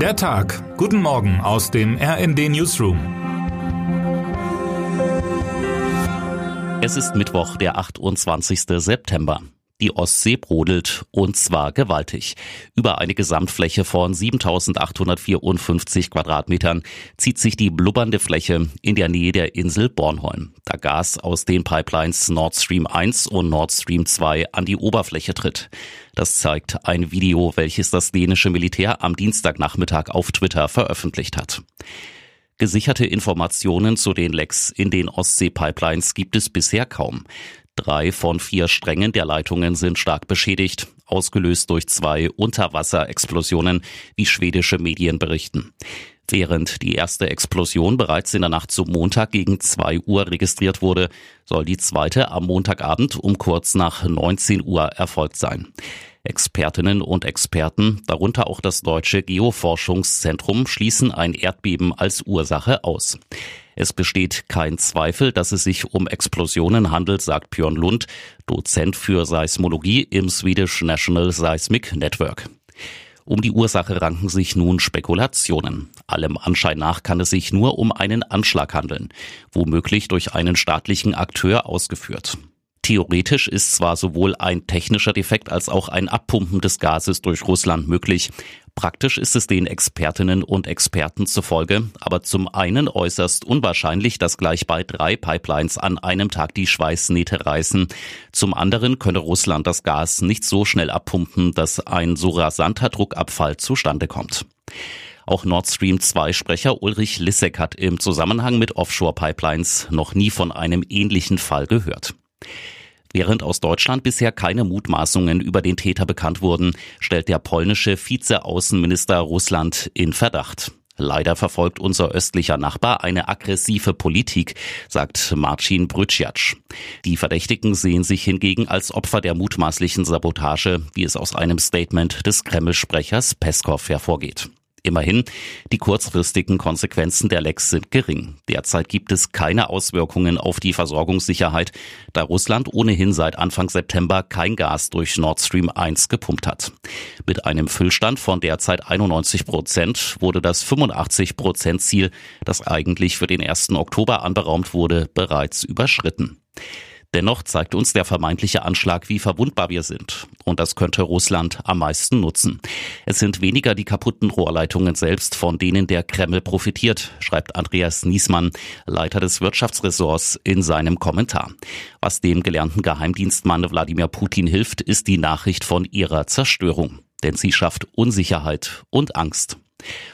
Der Tag. Guten Morgen aus dem RND Newsroom. Es ist Mittwoch, der 28. September. Die Ostsee brodelt und zwar gewaltig. Über eine Gesamtfläche von 7854 Quadratmetern zieht sich die blubbernde Fläche in der Nähe der Insel Bornholm, da Gas aus den Pipelines Nord Stream 1 und Nord Stream 2 an die Oberfläche tritt. Das zeigt ein Video, welches das dänische Militär am Dienstagnachmittag auf Twitter veröffentlicht hat. Gesicherte Informationen zu den Lecks in den Ostsee-Pipelines gibt es bisher kaum. Drei von vier Strängen der Leitungen sind stark beschädigt, ausgelöst durch zwei Unterwasserexplosionen, wie schwedische Medien berichten. Während die erste Explosion bereits in der Nacht zum Montag gegen zwei Uhr registriert wurde, soll die zweite am Montagabend um kurz nach 19 Uhr erfolgt sein. Expertinnen und Experten, darunter auch das Deutsche Geoforschungszentrum, schließen ein Erdbeben als Ursache aus. Es besteht kein Zweifel, dass es sich um Explosionen handelt, sagt Björn Lund, Dozent für Seismologie im Swedish National Seismic Network. Um die Ursache ranken sich nun Spekulationen. Allem Anschein nach kann es sich nur um einen Anschlag handeln, womöglich durch einen staatlichen Akteur ausgeführt. Theoretisch ist zwar sowohl ein technischer Defekt als auch ein Abpumpen des Gases durch Russland möglich. Praktisch ist es den Expertinnen und Experten zufolge aber zum einen äußerst unwahrscheinlich, dass gleich bei drei Pipelines an einem Tag die Schweißnähte reißen. Zum anderen könne Russland das Gas nicht so schnell abpumpen, dass ein so rasanter Druckabfall zustande kommt. Auch Nord Stream 2 Sprecher Ulrich Lissek hat im Zusammenhang mit Offshore Pipelines noch nie von einem ähnlichen Fall gehört. Während aus Deutschland bisher keine Mutmaßungen über den Täter bekannt wurden, stellt der polnische Vizeaußenminister Russland in Verdacht. Leider verfolgt unser östlicher Nachbar eine aggressive Politik, sagt Marcin Brycziacz. Die Verdächtigen sehen sich hingegen als Opfer der mutmaßlichen Sabotage, wie es aus einem Statement des Kreml-Sprechers Peskov hervorgeht. Immerhin, die kurzfristigen Konsequenzen der Lecks sind gering. Derzeit gibt es keine Auswirkungen auf die Versorgungssicherheit, da Russland ohnehin seit Anfang September kein Gas durch Nord Stream 1 gepumpt hat. Mit einem Füllstand von derzeit 91 Prozent wurde das 85 Prozent Ziel, das eigentlich für den 1. Oktober anberaumt wurde, bereits überschritten. Dennoch zeigt uns der vermeintliche Anschlag, wie verwundbar wir sind. Und das könnte Russland am meisten nutzen. Es sind weniger die kaputten Rohrleitungen selbst, von denen der Kreml profitiert, schreibt Andreas Niesmann, Leiter des Wirtschaftsressorts, in seinem Kommentar. Was dem gelernten Geheimdienstmann Wladimir Putin hilft, ist die Nachricht von ihrer Zerstörung. Denn sie schafft Unsicherheit und Angst.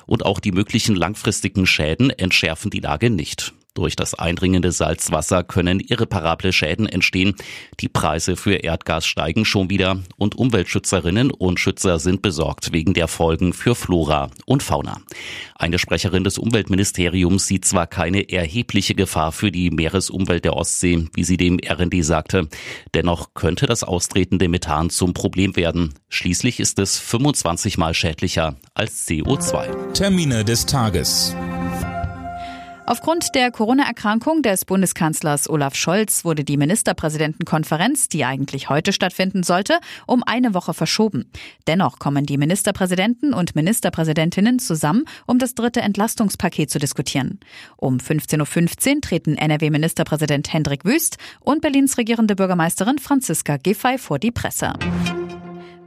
Und auch die möglichen langfristigen Schäden entschärfen die Lage nicht. Durch das eindringende Salzwasser können irreparable Schäden entstehen. Die Preise für Erdgas steigen schon wieder und Umweltschützerinnen und Schützer sind besorgt wegen der Folgen für Flora und Fauna. Eine Sprecherin des Umweltministeriums sieht zwar keine erhebliche Gefahr für die Meeresumwelt der Ostsee, wie sie dem RND sagte. Dennoch könnte das austretende Methan zum Problem werden. Schließlich ist es 25 mal schädlicher als CO2. Termine des Tages. Aufgrund der Corona-Erkrankung des Bundeskanzlers Olaf Scholz wurde die Ministerpräsidentenkonferenz, die eigentlich heute stattfinden sollte, um eine Woche verschoben. Dennoch kommen die Ministerpräsidenten und Ministerpräsidentinnen zusammen, um das dritte Entlastungspaket zu diskutieren. Um 15.15 Uhr treten NRW-Ministerpräsident Hendrik Wüst und Berlins regierende Bürgermeisterin Franziska Giffey vor die Presse.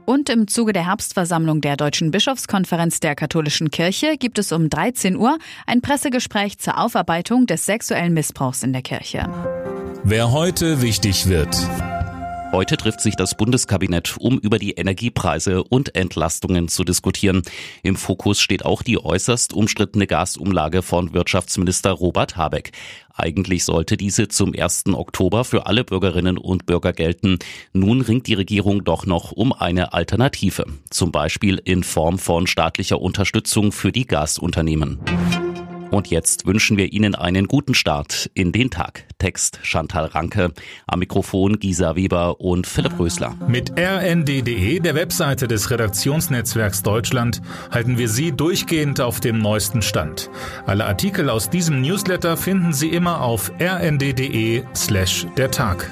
Und im Zuge der Herbstversammlung der Deutschen Bischofskonferenz der Katholischen Kirche gibt es um 13 Uhr ein Pressegespräch zur Aufarbeitung des sexuellen Missbrauchs in der Kirche. Wer heute wichtig wird. Heute trifft sich das Bundeskabinett, um über die Energiepreise und Entlastungen zu diskutieren. Im Fokus steht auch die äußerst umstrittene Gasumlage von Wirtschaftsminister Robert Habeck. Eigentlich sollte diese zum 1. Oktober für alle Bürgerinnen und Bürger gelten. Nun ringt die Regierung doch noch um eine Alternative, zum Beispiel in Form von staatlicher Unterstützung für die Gasunternehmen. Und jetzt wünschen wir Ihnen einen guten Start in den Tag. Text Chantal Ranke, am Mikrofon Gisa Weber und Philipp Rösler. Mit rnd.de, der Webseite des Redaktionsnetzwerks Deutschland, halten wir Sie durchgehend auf dem neuesten Stand. Alle Artikel aus diesem Newsletter finden Sie immer auf rnd.de slash der Tag.